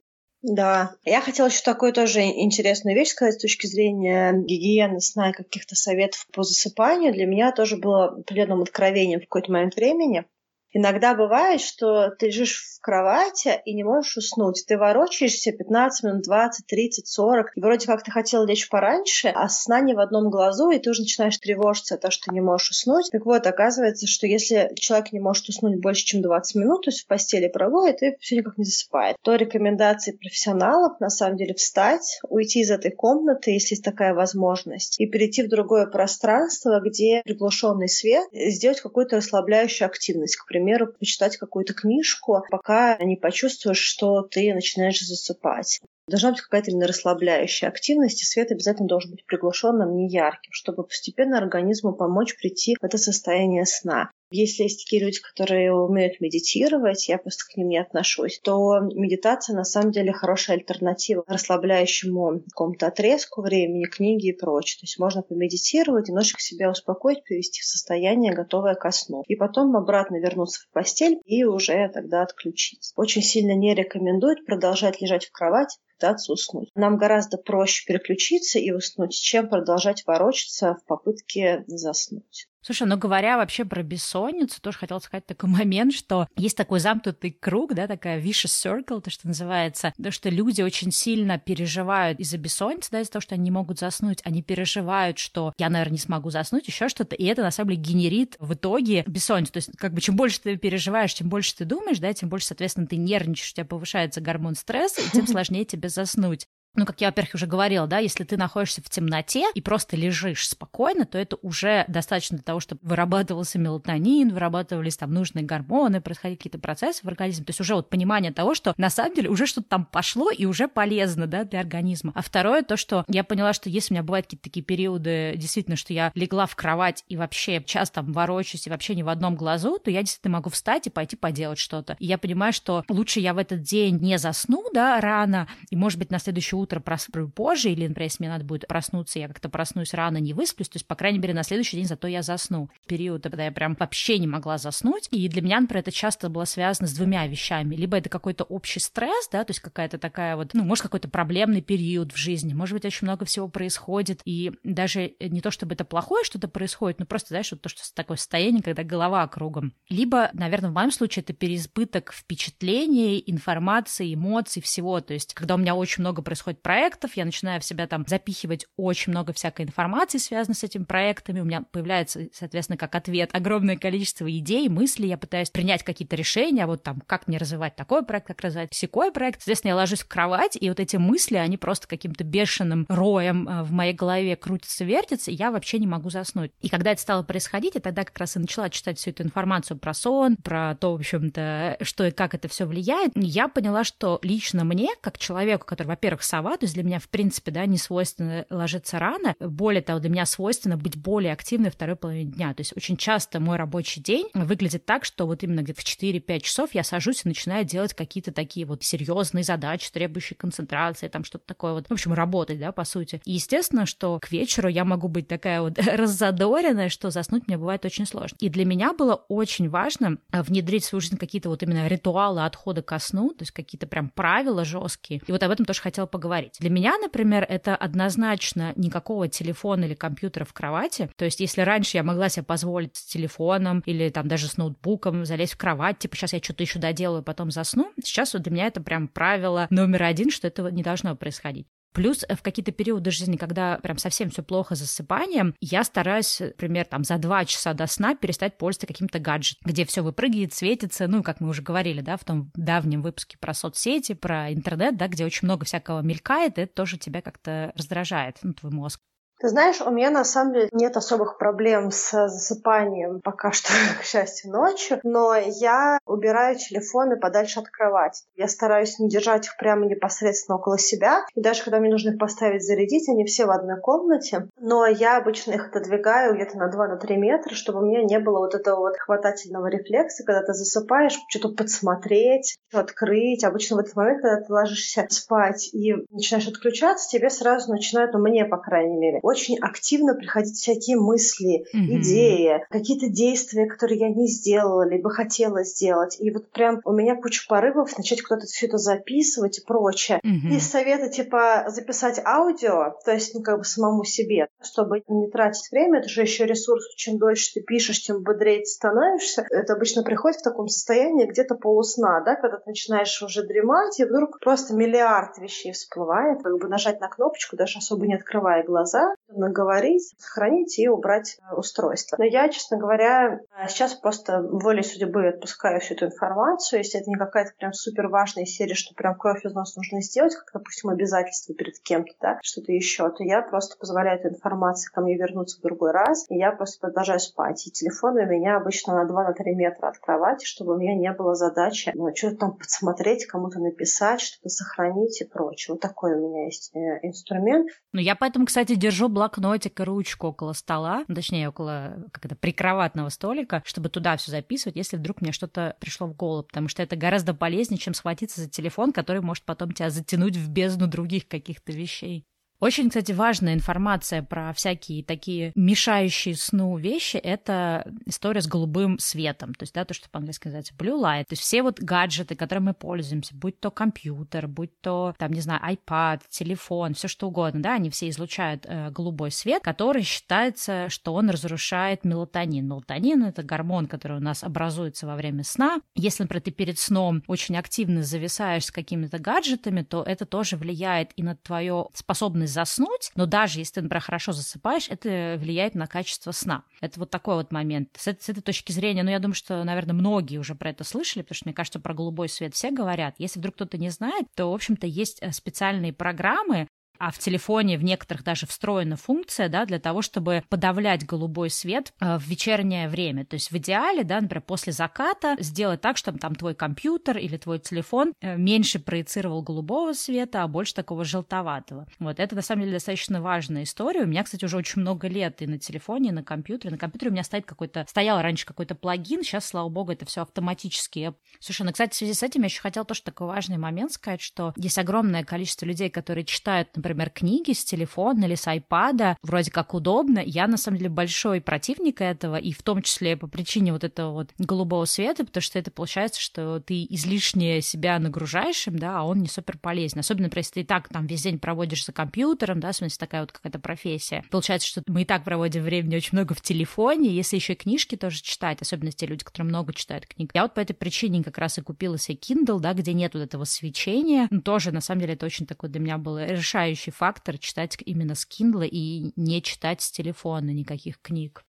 Да. Я хотела еще такую тоже интересную вещь сказать с точки зрения гигиены сна и каких-то советов по засыпанию. Для меня тоже было определенным откровением в какой-то момент времени. Иногда бывает, что ты лежишь в кровати и не можешь уснуть. Ты ворочаешься 15 минут, 20, 30, 40. И вроде как ты хотел лечь пораньше, а сна не в одном глазу, и ты уже начинаешь тревожиться от того, что не можешь уснуть. Так вот, оказывается, что если человек не может уснуть больше, чем 20 минут, то есть в постели проводит и все никак не засыпает, то рекомендации профессионалов на самом деле встать, уйти из этой комнаты, если есть такая возможность, и перейти в другое пространство, где приглушенный свет, сделать какую-то расслабляющую активность, к примеру, примеру, почитать какую-то книжку, пока не почувствуешь, что ты начинаешь засыпать. Должна быть какая-то именно расслабляющая активность, и свет обязательно должен быть приглушенным, не ярким, чтобы постепенно организму помочь прийти в это состояние сна. Если есть такие люди, которые умеют медитировать, я просто к ним не отношусь, то медитация на самом деле хорошая альтернатива расслабляющему какому-то отрезку времени, книги и прочее. То есть можно помедитировать, немножечко себя успокоить, привести в состояние, готовое ко сну. И потом обратно вернуться в постель и уже тогда отключиться. Очень сильно не рекомендуют продолжать лежать в кровати, пытаться уснуть. Нам гораздо проще переключиться и уснуть, чем продолжать ворочаться в попытке заснуть. Слушай, ну говоря вообще про бессонницу, тоже хотела сказать такой момент, что есть такой замкнутый круг, да, такая vicious circle, то, что называется, то, что люди очень сильно переживают из-за бессонницы, да, из-за того, что они не могут заснуть, они переживают, что я, наверное, не смогу заснуть, еще что-то, и это на самом деле генерит в итоге бессонницу. То есть, как бы, чем больше ты переживаешь, чем больше ты думаешь, да, тем больше, соответственно, ты нервничаешь, у тебя повышается гормон стресса, и тем сложнее тебе заснуть. Ну, как я, во-первых, уже говорила, да, если ты находишься в темноте и просто лежишь спокойно, то это уже достаточно для того, чтобы вырабатывался мелатонин, вырабатывались там нужные гормоны, происходили какие-то процессы в организме. То есть уже вот понимание того, что на самом деле уже что-то там пошло и уже полезно, да, для организма. А второе, то, что я поняла, что если у меня бывают какие-то такие периоды, действительно, что я легла в кровать и вообще часто там ворочаюсь и вообще не в одном глазу, то я действительно могу встать и пойти поделать что-то. И я понимаю, что лучше я в этот день не засну, да, рано, и, может быть, на следующее утро просплю позже, или, например, если мне надо будет проснуться, я как-то проснусь рано, не высплюсь, то есть, по крайней мере, на следующий день зато я засну. Период, когда я прям вообще не могла заснуть, и для меня, например, это часто было связано с двумя вещами. Либо это какой-то общий стресс, да, то есть какая-то такая вот, ну, может, какой-то проблемный период в жизни, может быть, очень много всего происходит, и даже не то, чтобы это плохое что-то происходит, но просто, знаешь, вот то, что такое состояние, когда голова кругом. Либо, наверное, в моем случае это переизбыток впечатлений, информации, эмоций, всего, то есть когда у меня очень много происходит происходит проектов, я начинаю в себя там запихивать очень много всякой информации, связанной с этими проектами, у меня появляется, соответственно, как ответ огромное количество идей, мыслей, я пытаюсь принять какие-то решения, вот там, как мне развивать такой проект, как развивать секой проект. Соответственно, я ложусь в кровать, и вот эти мысли, они просто каким-то бешеным роем э, в моей голове крутятся, вертятся, и я вообще не могу заснуть. И когда это стало происходить, я тогда как раз и начала читать всю эту информацию про сон, про то, в общем-то, что и как это все влияет, я поняла, что лично мне, как человеку, который, во-первых, сова, то есть для меня, в принципе, да, не свойственно ложиться рано, более того, для меня свойственно быть более активной второй половине дня. То есть очень часто мой рабочий день выглядит так, что вот именно где-то в 4-5 часов я сажусь и начинаю делать какие-то такие вот серьезные задачи, требующие концентрации, там что-то такое вот, в общем, работать, да, по сути. И естественно, что к вечеру я могу быть такая вот раззадоренная, что заснуть мне бывает очень сложно. И для меня было очень важно внедрить в свою жизнь какие-то вот именно ритуалы отхода ко сну, то есть какие-то прям правила жесткие. И вот об этом тоже хотела поговорить. Для меня, например, это однозначно никакого телефона или компьютера в кровати. То есть если раньше я могла себе позволить с телефоном или там даже с ноутбуком залезть в кровать, типа сейчас я что-то еще доделаю, потом засну, сейчас вот для меня это прям правило номер один, что этого не должно происходить. Плюс э, в какие-то периоды жизни, когда прям совсем все плохо с засыпанием, я стараюсь, например, там за два часа до сна перестать пользоваться каким-то гаджетом, где все выпрыгивает, светится, ну, как мы уже говорили, да, в том давнем выпуске про соцсети, про интернет, да, где очень много всякого мелькает, и это тоже тебя как-то раздражает, ну, твой мозг. Ты знаешь, у меня на самом деле нет особых проблем с засыпанием пока что, к счастью, ночью, но я убираю телефоны подальше от кровати. Я стараюсь не держать их прямо непосредственно около себя, и даже когда мне нужно их поставить зарядить, они все в одной комнате, но я обычно их отодвигаю где-то на 2-3 метра, чтобы у меня не было вот этого вот хватательного рефлекса, когда ты засыпаешь, что-то подсмотреть, что открыть. Обычно в этот момент, когда ты ложишься спать и начинаешь отключаться, тебе сразу начинают, ну мне, по крайней мере, очень активно приходить всякие мысли, mm-hmm. идеи, какие-то действия, которые я не сделала, либо хотела сделать. И вот прям у меня куча порывов начать кто-то все это записывать и прочее. Mm-hmm. И советы типа записать аудио, то есть ну, как бы самому себе, чтобы не тратить время. Это же еще ресурс. Чем дольше ты пишешь, тем бодрее ты становишься. Это обычно приходит в таком состоянии где-то полусна, да, когда ты начинаешь уже дремать, и вдруг просто миллиард вещей всплывает. Как бы нажать на кнопочку, даже особо не открывая глаза, наговорить, сохранить и убрать э, устройство. Но я, честно говоря, э, сейчас просто волей судьбы отпускаю всю эту информацию. Если это не какая-то прям супер важная серия, что прям кровь из носа нужно сделать, как, допустим, обязательство перед кем-то, да, что-то еще, то я просто позволяю этой информации ко мне вернуться в другой раз, и я просто продолжаю спать. И телефон у меня обычно на 2-3 метра от кровати, чтобы у меня не было задачи ну, что-то там подсмотреть, кому-то написать, что-то сохранить и прочее. Вот такой у меня есть э, инструмент. Ну, я поэтому, кстати, держу блокнотик и ручку около стола, ну, точнее, около как это, прикроватного столика, чтобы туда все записывать, если вдруг мне что-то пришло в голову, потому что это гораздо полезнее, чем схватиться за телефон, который может потом тебя затянуть в бездну других каких-то вещей. Очень, кстати, важная информация про всякие такие мешающие сну вещи — это история с голубым светом. То есть, да, то, что по-английски называется blue light. То есть все вот гаджеты, которыми мы пользуемся, будь то компьютер, будь то, там, не знаю, iPad, телефон, все что угодно, да, они все излучают э, голубой свет, который считается, что он разрушает мелатонин. Мелатонин — это гормон, который у нас образуется во время сна. Если, например, ты перед сном очень активно зависаешь с какими-то гаджетами, то это тоже влияет и на твою способность заснуть, но даже если ты, например, хорошо засыпаешь, это влияет на качество сна. Это вот такой вот момент. С, с этой точки зрения, ну, я думаю, что, наверное, многие уже про это слышали, потому что, мне кажется, про голубой свет все говорят. Если вдруг кто-то не знает, то, в общем-то, есть э, специальные программы, а в телефоне в некоторых даже встроена функция, да, для того, чтобы подавлять голубой свет э, в вечернее время. То есть в идеале, да, например, после заката сделать так, чтобы там твой компьютер или твой телефон э, меньше проецировал голубого света, а больше такого желтоватого. Вот это на самом деле достаточно важная история. У меня, кстати, уже очень много лет и на телефоне, и на компьютере. На компьютере у меня стоит какой-то, стоял раньше какой-то плагин, сейчас, слава богу, это все автоматически. Ну, кстати, в связи с этим я еще хотела тоже такой важный момент сказать, что есть огромное количество людей, которые читают, например, например, книги с телефона или с айпада, вроде как удобно. Я, на самом деле, большой противник этого, и в том числе по причине вот этого вот голубого света, потому что это получается, что ты излишне себя нагружаешь им, да, а он не супер полезен. Особенно, например, если ты и так там весь день проводишь за компьютером, да, в смысле такая вот какая-то профессия. Получается, что мы и так проводим времени очень много в телефоне, если еще и книжки тоже читать, особенно те люди, которые много читают книг. Я вот по этой причине как раз и купила себе Kindle, да, где нет вот этого свечения. Ну, тоже, на самом деле, это очень такой для меня был решающий фактор читать именно с Kindle и не читать с телефона никаких книг.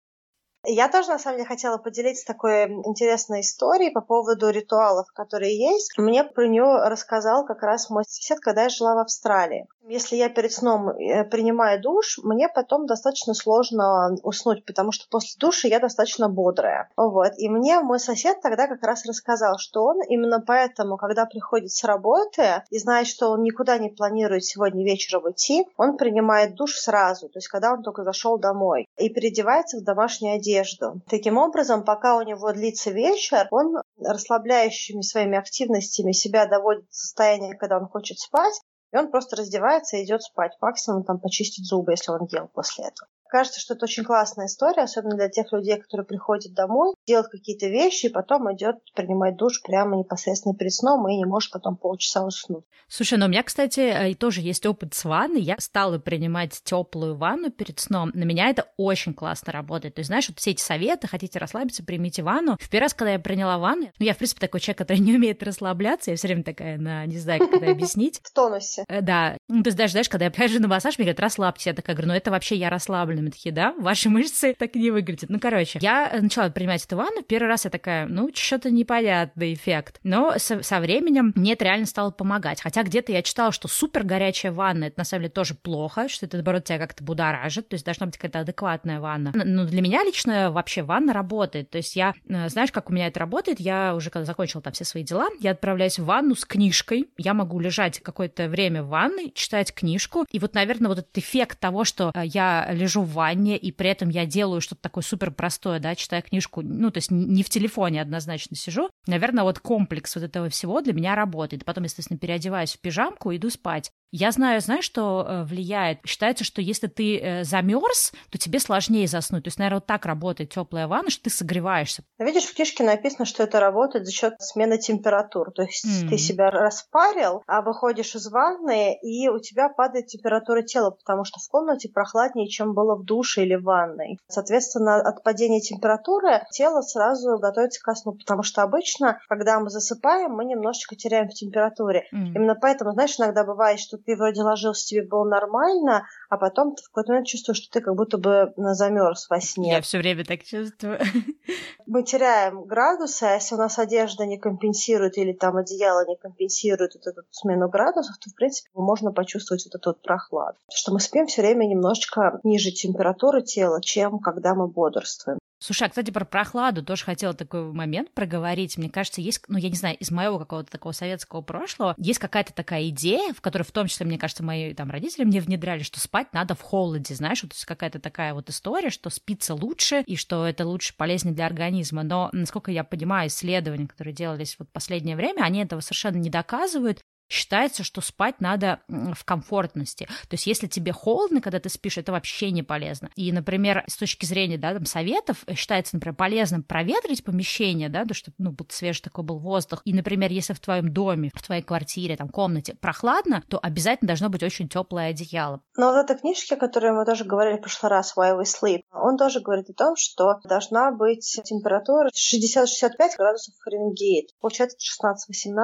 Я тоже, на самом деле, хотела поделиться такой интересной историей по поводу ритуалов, которые есть. Мне про нее рассказал как раз мой сосед, когда я жила в Австралии. Если я перед сном э, принимаю душ, мне потом достаточно сложно уснуть, потому что после душа я достаточно бодрая. Вот. И мне мой сосед тогда как раз рассказал, что он именно поэтому, когда приходит с работы и знает, что он никуда не планирует сегодня вечером идти, он принимает душ сразу, то есть когда он только зашел домой, и переодевается в домашнюю одежду. Таким образом, пока у него длится вечер, он расслабляющими своими активностями себя доводит в состояние, когда он хочет спать, и он просто раздевается и идет спать. Максимум там почистить зубы, если он ел после этого. Кажется, что это очень классная история, особенно для тех людей, которые приходят домой, делают какие-то вещи, и потом идет принимать душ прямо непосредственно перед сном, и не может потом полчаса уснуть. Слушай, ну у меня, кстати, э, тоже есть опыт с ванной. Я стала принимать теплую ванну перед сном. На меня это очень классно работает. То есть, знаешь, вот все эти советы, хотите расслабиться, примите ванну. В первый раз, когда я приняла ванну, ну, я, в принципе, такой человек, который не умеет расслабляться, я все время такая, на, не знаю, как это объяснить. В тонусе. Э, да. Ну, то есть даже, знаешь, когда я прихожу на массаж, мне говорят, расслабьтесь. Я такая говорю, ну, это вообще я расслаблена мы такие, да, ваши мышцы так не выглядят. Ну, короче, я начала принимать эту ванну, первый раз я такая, ну, что-то непонятный эффект. Но со, со временем мне это реально стало помогать. Хотя где-то я читала, что супер горячая ванна, это на самом деле тоже плохо, что это, наоборот, тебя как-то будоражит, то есть должна быть какая-то адекватная ванна. Но для меня лично вообще ванна работает. То есть я, э, знаешь, как у меня это работает? Я уже когда закончила там все свои дела, я отправляюсь в ванну с книжкой, я могу лежать какое-то время в ванной, читать книжку, и вот, наверное, вот этот эффект того, что э, я лежу в ванне, и при этом я делаю что-то такое супер простое, да, читая книжку, ну, то есть не в телефоне однозначно сижу, наверное, вот комплекс вот этого всего для меня работает. Потом, естественно, переодеваюсь в пижамку, иду спать. Я знаю, знаешь, что э, влияет? Считается, что если ты э, замерз, то тебе сложнее заснуть. То есть, наверное, вот так работает теплая ванна, что ты согреваешься. Видишь, в книжке написано, что это работает за счет смены температур. То есть mm-hmm. ты себя распарил, а выходишь из ванны, и у тебя падает температура тела, потому что в комнате прохладнее, чем было в душе или в ванной. Соответственно, от падения температуры тело сразу готовится ко сну, потому что обычно, когда мы засыпаем, мы немножечко теряем в температуре. Mm-hmm. Именно поэтому, знаешь, иногда бывает, что ты вроде ложился, тебе было нормально, а потом ты в какой-то момент чувствуешь, что ты как будто бы замерз во сне. Я все время так чувствую. Мы теряем градусы, а если у нас одежда не компенсирует или там одеяло не компенсирует вот эту смену градусов, то, в принципе, можно почувствовать вот эту вот прохладу. Что мы спим все время немножечко ниже температуры тела, чем когда мы бодрствуем. Слушай, а, кстати, про прохладу тоже хотела такой момент проговорить. Мне кажется, есть, ну, я не знаю, из моего какого-то такого советского прошлого, есть какая-то такая идея, в которой в том числе, мне кажется, мои там родители мне внедряли, что спать надо в холоде, знаешь, вот какая-то такая вот история, что спится лучше и что это лучше, полезнее для организма. Но, насколько я понимаю, исследования, которые делались вот последнее время, они этого совершенно не доказывают считается, что спать надо в комфортности. То есть, если тебе холодно, когда ты спишь, это вообще не полезно. И, например, с точки зрения да, там, советов, э, считается, например, полезным проветрить помещение, да, то, чтобы ну, свежий такой был воздух. И, например, если в твоем доме, в твоей квартире, там, комнате прохладно, то обязательно должно быть очень теплое одеяло. Но вот эта книжка, которую мы тоже говорили в прошлый раз, Why We Sleep, он тоже говорит о том, что должна быть температура 60-65 градусов Фаренгейт. Получается 16-18.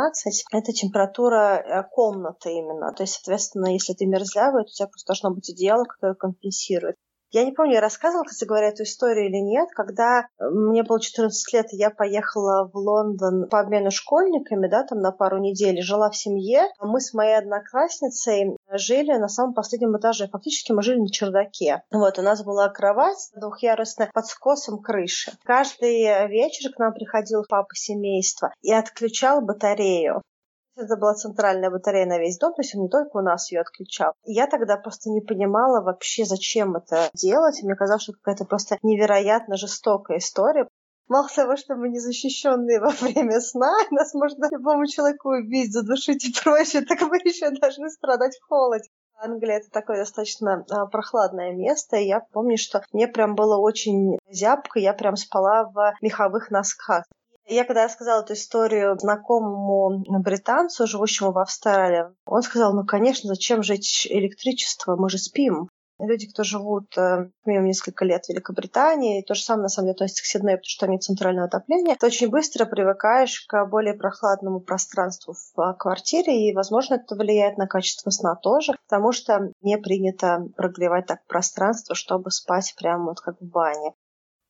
Это температура комната именно. То есть, соответственно, если ты мерзлявый, то у тебя просто должно быть одеяло, которое компенсирует. Я не помню, я рассказывала, кстати говоря, эту историю или нет. Когда э, мне было 14 лет, и я поехала в Лондон по обмену школьниками, да, там на пару недель, жила в семье. Мы с моей одноклассницей жили на самом последнем этаже. Фактически мы жили на чердаке. Вот, у нас была кровать двухъярусная под скосом крыши. Каждый вечер к нам приходил папа семейства и отключал батарею. Это была центральная батарея на весь дом, то есть он не только у нас ее отключал. И я тогда просто не понимала вообще, зачем это делать. Мне казалось, что какая-то просто невероятно жестокая история. Мало того, что мы не защищенные во время сна, нас можно любому человеку убить, задушить и прочее, так мы еще должны страдать в холоде. Англия это такое достаточно а, прохладное место, и я помню, что мне прям было очень зябко, я прям спала в меховых носках. Я когда рассказала эту историю знакомому британцу, живущему в Австралии, он сказал, ну, конечно, зачем жечь электричество, мы же спим. Люди, кто живут э, минимум несколько лет в Великобритании, то же самое на самом деле относится к Сиднею, потому что там нет центрального отопления, ты очень быстро привыкаешь к более прохладному пространству в а, квартире, и, возможно, это влияет на качество сна тоже, потому что не принято прогревать так пространство, чтобы спать прямо вот как в бане.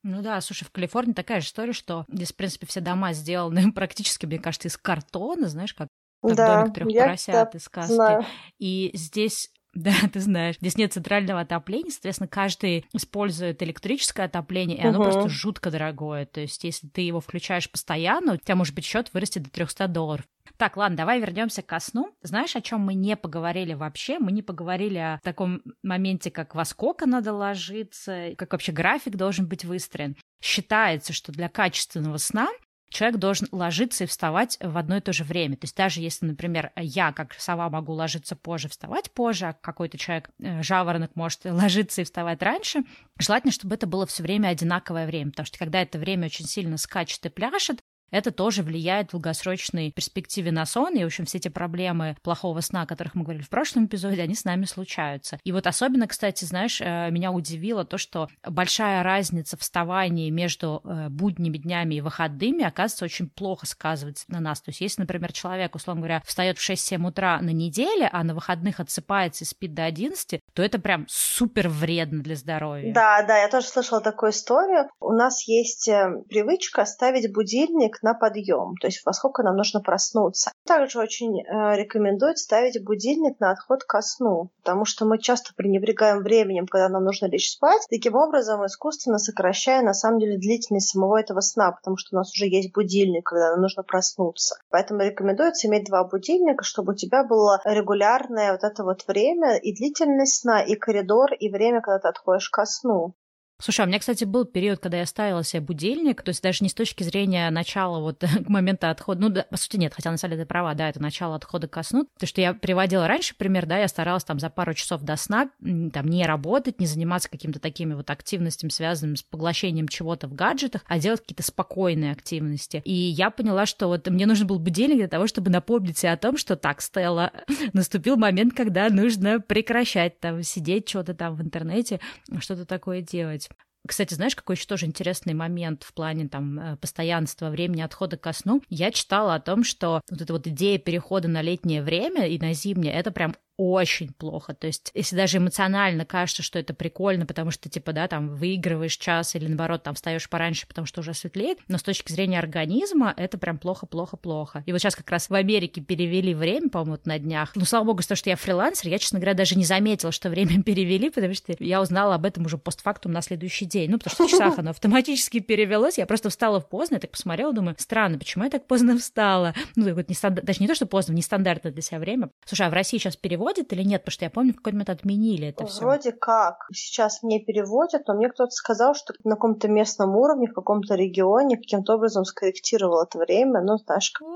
Ну да, слушай, в Калифорнии такая же история, что здесь, в принципе, все дома сделаны практически, мне кажется, из картона, знаешь, как, как да, домик трех поросят из сказки. Знаю. И здесь да, ты знаешь. Здесь нет центрального отопления, соответственно, каждый использует электрическое отопление, и оно угу. просто жутко дорогое. То есть, если ты его включаешь постоянно, у тебя, может быть, счет вырастет до 300 долларов. Так, ладно, давай вернемся к сну. Знаешь, о чем мы не поговорили вообще? Мы не поговорили о таком моменте, как во сколько надо ложиться, как вообще график должен быть выстроен. Считается, что для качественного сна человек должен ложиться и вставать в одно и то же время. То есть даже если, например, я, как сова, могу ложиться позже, вставать позже, а какой-то человек, э, жаворонок, может ложиться и вставать раньше, желательно, чтобы это было все время одинаковое время, потому что когда это время очень сильно скачет и пляшет, это тоже влияет в долгосрочной перспективе на сон, и, в общем, все эти проблемы плохого сна, о которых мы говорили в прошлом эпизоде, они с нами случаются. И вот особенно, кстати, знаешь, э, меня удивило то, что большая разница вставания между э, будними днями и выходными, оказывается, очень плохо сказывается на нас. То есть, если, например, человек, условно говоря, встает в 6-7 утра на неделе, а на выходных отсыпается и спит до 11, то это прям супер вредно для здоровья. Да, да, я тоже слышала такую историю. У нас есть э, привычка ставить будильник на подъем, то есть во сколько нам нужно проснуться. Также очень э, рекомендуют ставить будильник на отход ко сну, потому что мы часто пренебрегаем временем, когда нам нужно лечь спать, таким образом искусственно сокращая на самом деле длительность самого этого сна, потому что у нас уже есть будильник, когда нам нужно проснуться. Поэтому рекомендуется иметь два будильника, чтобы у тебя было регулярное вот это вот время и длительность сна, и коридор, и время, когда ты отходишь ко сну. Слушай, а у меня, кстати, был период, когда я ставила себе будильник, то есть даже не с точки зрения начала вот к моменту отхода, ну, да, по сути, нет, хотя на самом деле ты права, да, это начало отхода ко сну, то, что я приводила раньше пример, да, я старалась там за пару часов до сна там не работать, не заниматься какими-то такими вот активностями, связанными с поглощением чего-то в гаджетах, а делать какие-то спокойные активности. И я поняла, что вот мне нужен был будильник для того, чтобы напомнить себе о том, что так, Стелла, наступил момент, когда нужно прекращать там сидеть что-то там в интернете, что-то такое делать. Кстати, знаешь, какой еще тоже интересный момент в плане там э, постоянства времени отхода ко сну? Я читала о том, что вот эта вот идея перехода на летнее время и на зимнее, это прям очень плохо. То есть, если даже эмоционально кажется, что это прикольно, потому что, типа, да, там, выигрываешь час или, наоборот, там, встаешь пораньше, потому что уже светлеет, но с точки зрения организма это прям плохо-плохо-плохо. И вот сейчас как раз в Америке перевели время, по-моему, на днях. Ну, слава богу, то, что я фрилансер, я, честно говоря, даже не заметила, что время перевели, потому что я узнала об этом уже постфактум на следующий день. Ну, потому что в часах оно автоматически перевелось. Я просто встала поздно, я так посмотрела, думаю, странно, почему я так поздно встала? Ну, вот не стандарт, даже не то, что поздно, нестандартно для себя время. Слушай, а в России сейчас перевод переводят или нет? Потому что я помню, в какой-то момент отменили это все. Вроде как. Сейчас мне переводят, но мне кто-то сказал, что на каком-то местном уровне, в каком-то регионе каким-то образом скорректировал это время. Ну, знаешь, как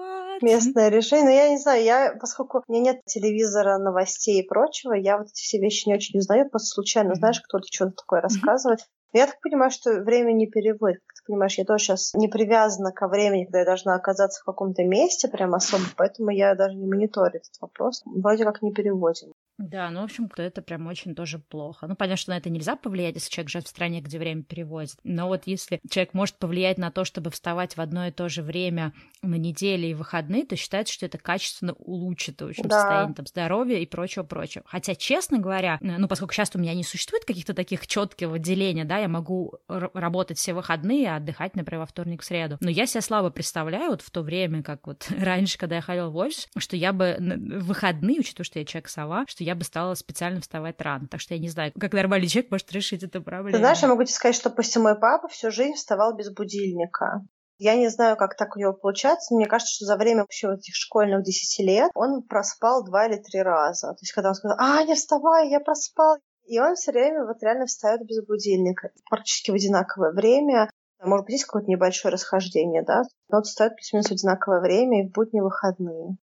местное решение. Но я не знаю, я, поскольку у меня нет телевизора, новостей и прочего, я вот эти все вещи не очень узнаю, просто случайно, знаешь, кто-то что-то такое рассказывает. Я так понимаю, что время не переводит. Понимаешь, я тоже сейчас не привязана ко времени, когда я должна оказаться в каком-то месте прям особо, поэтому я даже не мониторю этот вопрос. Вроде как не переводим. Да, ну, в общем, это прям очень тоже плохо. Ну, понятно, что на это нельзя повлиять, если человек живет в стране, где время переводит. Но вот если человек может повлиять на то, чтобы вставать в одно и то же время на неделе и выходные, то считается, что это качественно улучшит, в общем, да. состояние там, здоровья и прочего-прочего. Хотя, честно говоря, ну, поскольку сейчас у меня не существует каких-то таких четких деления, да, я могу работать все выходные, а отдыхать, например, во вторник, в среду. Но я себя слабо представляю вот в то время, как вот раньше, когда я ходила в офис, что я бы в выходные, учитывая, что я человек-сова, что я я бы стала специально вставать рано. Так что я не знаю, как нормальный человек может решить эту проблему. Ты знаешь, я могу тебе сказать, что пусть мой папа всю жизнь вставал без будильника. Я не знаю, как так у него получается. Мне кажется, что за время вообще этих школьных 10 лет он проспал два или три раза. То есть, когда он сказал, а, не вставай, я проспал. И он все время вот реально встает без будильника. Практически в одинаковое время. Может быть, есть какое-то небольшое расхождение, да? Но он встает плюс-минус в одинаковое время и в будни выходные.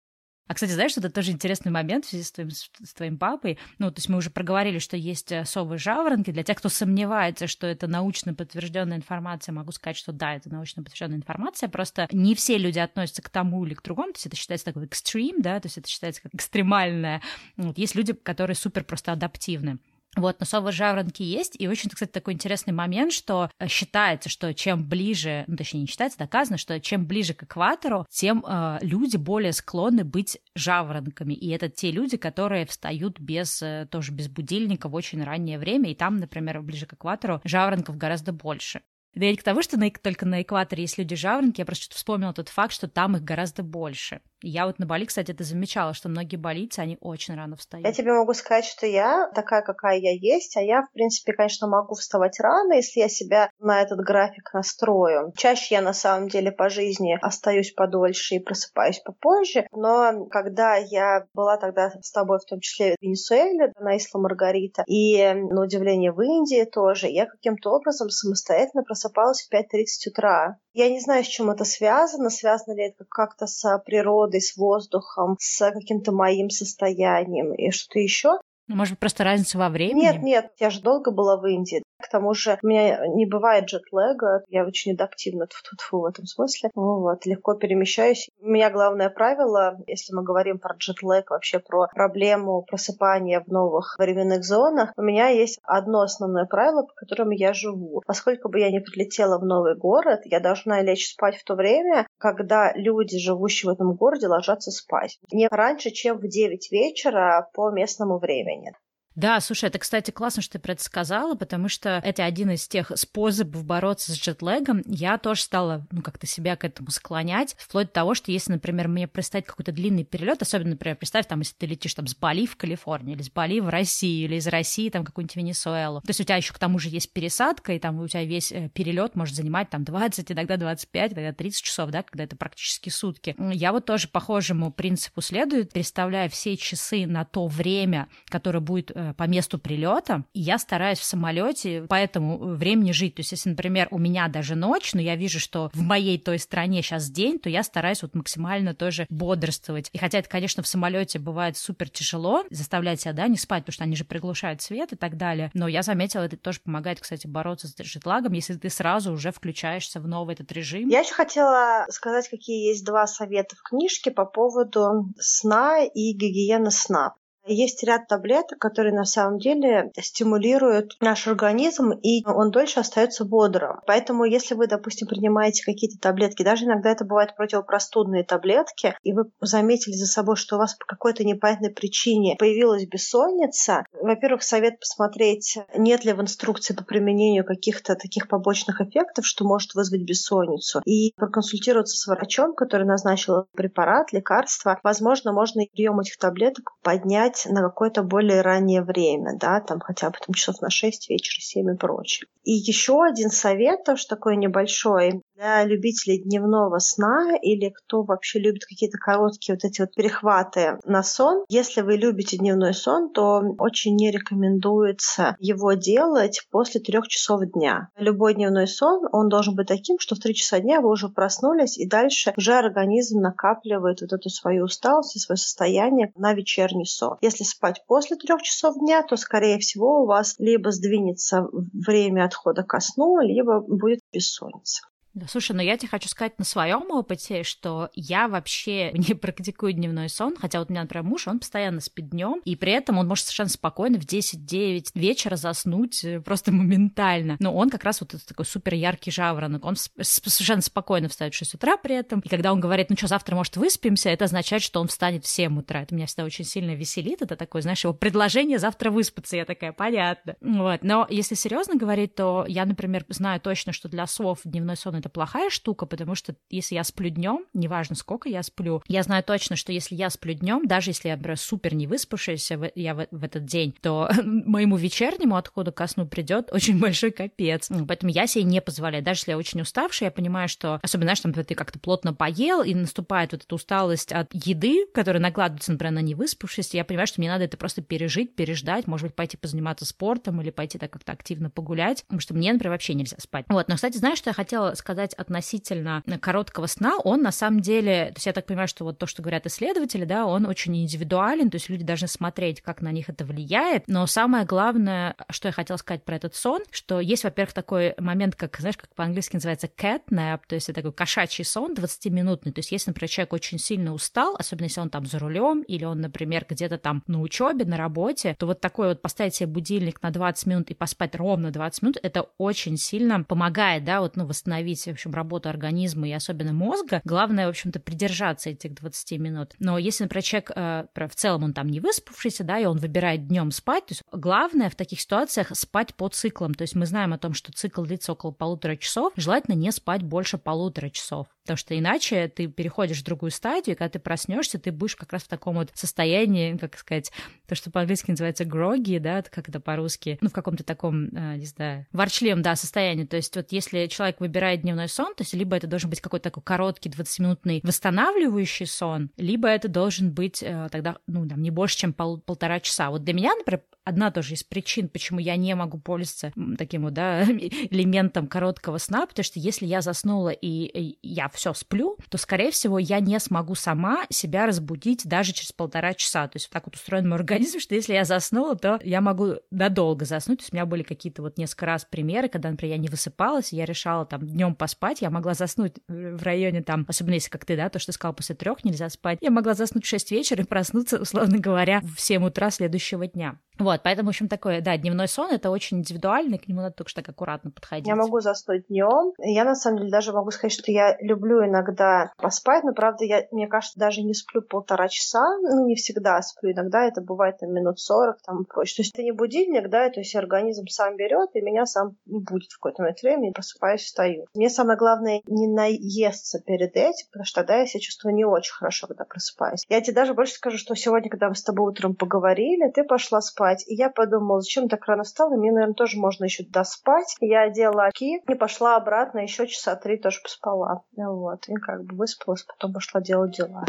А, кстати, знаешь, что это тоже интересный момент в связи с твоим, с твоим папой? Ну, то есть мы уже проговорили, что есть э, совы жаворонки. Для тех, кто сомневается, что это научно подтвержденная информация, могу сказать, что да, это научно подтвержденная информация. Просто не все люди относятся к тому или к другому. То есть это считается такой экстрим, да, то есть это считается как экстремальное. Вот. Есть люди, которые супер просто адаптивны. Вот, но совы жаворонки есть, и очень, кстати, такой интересный момент, что э, считается, что чем ближе, ну, точнее, не считается, доказано, что чем ближе к экватору, тем э, люди более склонны быть жаворонками, и это те люди, которые встают без, э, тоже без будильника в очень раннее время, и там, например, ближе к экватору жаворонков гораздо больше. Да и к тому, что на, только на экваторе есть люди-жаворонки, я просто вспомнила тот факт, что там их гораздо больше. Я вот на Бали, кстати, это замечала, что многие балийцы, они очень рано встают. Я тебе могу сказать, что я такая, какая я есть, а я, в принципе, конечно, могу вставать рано, если я себя на этот график настрою. Чаще я, на самом деле, по жизни остаюсь подольше и просыпаюсь попозже, но когда я была тогда с тобой, в том числе в Венесуэле, на Исла Маргарита, и, на удивление, в Индии тоже, я каким-то образом самостоятельно просыпалась в 5.30 утра. Я не знаю, с чем это связано, связано ли это как-то с природой, с воздухом, с каким-то моим состоянием и что-то еще. Ну, может быть, просто разница во времени? Нет, нет, я же долго была в Индии. К тому же у меня не бывает джетлега, я очень адаптивна тьфу в этом смысле. Ну, вот, легко перемещаюсь. У меня главное правило, если мы говорим про джетлег, вообще про проблему просыпания в новых временных зонах, у меня есть одно основное правило, по которому я живу. Поскольку бы я не прилетела в новый город, я должна лечь спать в то время, когда люди, живущие в этом городе, ложатся спать. Не раньше, чем в 9 вечера по местному времени. Да, слушай, это, кстати, классно, что ты про это сказала, потому что это один из тех способов бороться с джетлегом. Я тоже стала, ну, как-то себя к этому склонять, вплоть до того, что если, например, мне представить какой-то длинный перелет, особенно, например, представь, там, если ты летишь там с Бали в Калифорнию, или с Бали в Россию, или из России там какую-нибудь Венесуэлу. То есть у тебя еще к тому же есть пересадка, и там у тебя весь э, перелет может занимать там 20, иногда 25, иногда 30 часов, да, когда это практически сутки. Я вот тоже похожему принципу следую, переставляя все часы на то время, которое будет э, по месту прилета, и я стараюсь в самолете по этому времени жить. То есть, если, например, у меня даже ночь, но я вижу, что в моей той стране сейчас день, то я стараюсь вот максимально тоже бодрствовать. И хотя это, конечно, в самолете бывает супер тяжело заставлять себя, да, не спать, потому что они же приглушают свет и так далее. Но я заметила, это тоже помогает, кстати, бороться с жетлагом, если ты сразу уже включаешься в новый этот режим. Я еще хотела сказать, какие есть два совета в книжке по поводу сна и гигиены сна. Есть ряд таблеток, которые на самом деле стимулируют наш организм, и он дольше остается бодрым. Поэтому, если вы, допустим, принимаете какие-то таблетки, даже иногда это бывают противопростудные таблетки, и вы заметили за собой, что у вас по какой-то непонятной причине появилась бессонница, во-первых, совет посмотреть, нет ли в инструкции по применению каких-то таких побочных эффектов, что может вызвать бессонницу, и проконсультироваться с врачом, который назначил препарат, лекарство. Возможно, можно прием этих таблеток поднять спать на какое-то более раннее время, да, там хотя бы там часов на 6 вечера, 7 и прочее. И еще один совет, тоже такой небольшой, для любителей дневного сна или кто вообще любит какие-то короткие вот эти вот перехваты на сон. Если вы любите дневной сон, то очень не рекомендуется его делать после трех часов дня. Любой дневной сон, он должен быть таким, что в три часа дня вы уже проснулись, и дальше уже организм накапливает вот эту свою усталость и свое состояние на вечерний сон. Если спать после трех часов дня, то, скорее всего, у вас либо сдвинется время отхода ко сну, либо будет бессонница. Слушай, но я тебе хочу сказать на своем опыте, что я вообще не практикую дневной сон, хотя вот у меня, например, муж, он постоянно спит днем, и при этом он может совершенно спокойно в 10-9 вечера заснуть э, просто моментально. Но он как раз вот этот такой супер яркий жаворонок, он совершенно спокойно встает в 6 утра при этом, и когда он говорит, ну что, завтра, может, выспимся, это означает, что он встанет в 7 утра. Это меня всегда очень сильно веселит, это такое, знаешь, его предложение завтра выспаться, я такая, понятно. Вот. Но если серьезно говорить, то я, например, знаю точно, что для слов дневной сон это плохая штука, потому что если я сплю днем, неважно сколько я сплю, я знаю точно, что если я сплю днем, даже если я, например, супер не выспавшаяся я в, в этот день, то моему вечернему отходу ко сну придет очень большой капец. Поэтому я себе не позволяю. Даже если я очень уставшая, я понимаю, что, особенно, знаешь, там ты как-то плотно поел, и наступает вот эта усталость от еды, которая накладывается, например, на невыспавшись, я понимаю, что мне надо это просто пережить, переждать, может быть, пойти позаниматься спортом или пойти так как-то активно погулять, потому что мне, например, вообще нельзя спать. Вот, но, кстати, знаешь, что я хотела сказать сказать относительно короткого сна, он на самом деле, то есть я так понимаю, что вот то, что говорят исследователи, да, он очень индивидуален, то есть люди должны смотреть, как на них это влияет, но самое главное, что я хотела сказать про этот сон, что есть, во-первых, такой момент, как, знаешь, как по-английски называется cat то есть это такой кошачий сон 20-минутный, то есть если, например, человек очень сильно устал, особенно если он там за рулем или он, например, где-то там на учебе, на работе, то вот такой вот поставить себе будильник на 20 минут и поспать ровно 20 минут, это очень сильно помогает, да, вот, ну, восстановить, в общем, работу организма и особенно мозга. Главное, в общем-то, придержаться этих 20 минут. Но если, например, человек э, в целом он там не выспавшийся, да, и он выбирает днем спать, то есть главное в таких ситуациях спать по циклам. То есть мы знаем о том, что цикл длится около полутора часов, желательно не спать больше полутора часов. Потому что иначе ты переходишь в другую стадию, и когда ты проснешься, ты будешь как раз в таком вот состоянии, как сказать, то, что по-английски называется гроги, да, как это по-русски, ну, в каком-то таком, э, не знаю, ворчливом, да, состоянии. То есть вот если человек выбирает дневной сон, то есть либо это должен быть какой-то такой короткий 20-минутный восстанавливающий сон, либо это должен быть э, тогда, ну, там, не больше, чем пол- полтора часа. Вот для меня, например, одна тоже из причин, почему я не могу пользоваться таким вот, да, элементом короткого сна, потому что если я заснула и я все сплю, то, скорее всего, я не смогу сама себя разбудить даже через полтора часа. То есть так вот устроен мой организм, что если я заснула, то я могу надолго заснуть. То есть у меня были какие-то вот несколько раз примеры, когда, например, я не высыпалась, я решала там днем поспать, я могла заснуть в районе там, особенно если как ты, да, то, что ты сказал, после трех нельзя спать, я могла заснуть в 6 вечера и проснуться, условно говоря, в 7 утра следующего дня. Вот, поэтому, в общем, такое, да, дневной сон это очень индивидуальный, к нему надо только что так аккуратно подходить. Я могу заснуть днем. Я на самом деле даже могу сказать, что я люблю иногда поспать, но правда, я, мне кажется, даже не сплю полтора часа, ну, не всегда сплю, иногда это бывает там минут сорок там и прочее. То есть это не будильник, да, то есть организм сам берет и меня сам будет в какой-то момент времени, просыпаюсь, встаю. Мне самое главное не наесться перед этим, потому что тогда я себя чувствую не очень хорошо, когда просыпаюсь. Я тебе даже больше скажу, что сегодня, когда мы с тобой утром поговорили, ты пошла спать. И я подумала, зачем так рано встала? Мне, наверное, тоже можно еще доспать. Я одела очки и пошла обратно, еще часа три тоже поспала. Вот. И как бы выспалась, потом пошла делать дела.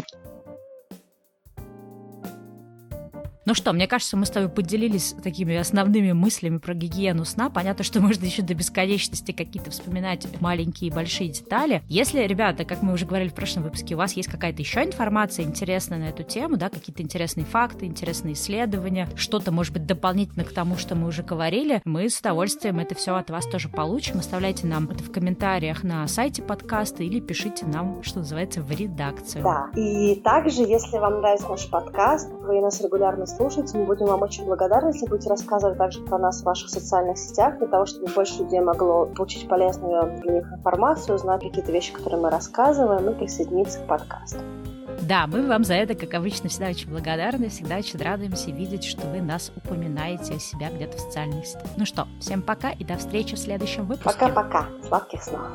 Ну что, мне кажется, мы с тобой поделились такими основными мыслями про гигиену сна. Понятно, что можно еще до бесконечности какие-то вспоминать маленькие и большие детали. Если, ребята, как мы уже говорили в прошлом выпуске, у вас есть какая-то еще информация интересная на эту тему, да, какие-то интересные факты, интересные исследования, что-то, может быть, дополнительно к тому, что мы уже говорили, мы с удовольствием это все от вас тоже получим. Оставляйте нам это в комментариях на сайте подкаста или пишите нам, что называется, в редакцию. Да, и также, если вам нравится наш подкаст, вы нас регулярно слушать. Мы будем вам очень благодарны, если будете рассказывать также про нас в ваших социальных сетях, для того, чтобы больше людей могло получить полезную для них информацию, узнать какие-то вещи, которые мы рассказываем, и присоединиться к подкасту. Да, мы вам за это, как обычно, всегда очень благодарны, всегда очень радуемся видеть, что вы нас упоминаете о себя где-то в социальных сетях. Ну что, всем пока и до встречи в следующем выпуске. Пока-пока. Сладких снов.